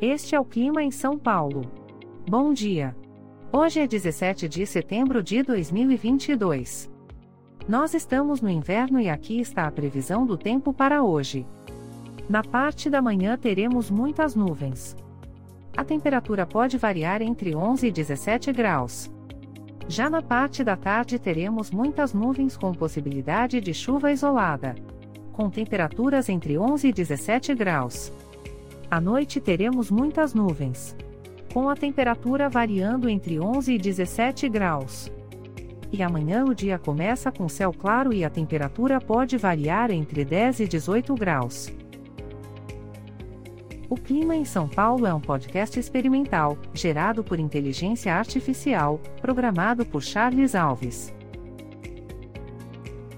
Este é o clima em São Paulo. Bom dia. Hoje é 17 de setembro de 2022. Nós estamos no inverno e aqui está a previsão do tempo para hoje. Na parte da manhã teremos muitas nuvens. A temperatura pode variar entre 11 e 17 graus. Já na parte da tarde teremos muitas nuvens com possibilidade de chuva isolada. Com temperaturas entre 11 e 17 graus. À noite teremos muitas nuvens. Com a temperatura variando entre 11 e 17 graus. E amanhã o dia começa com céu claro e a temperatura pode variar entre 10 e 18 graus. O Clima em São Paulo é um podcast experimental, gerado por inteligência artificial, programado por Charles Alves.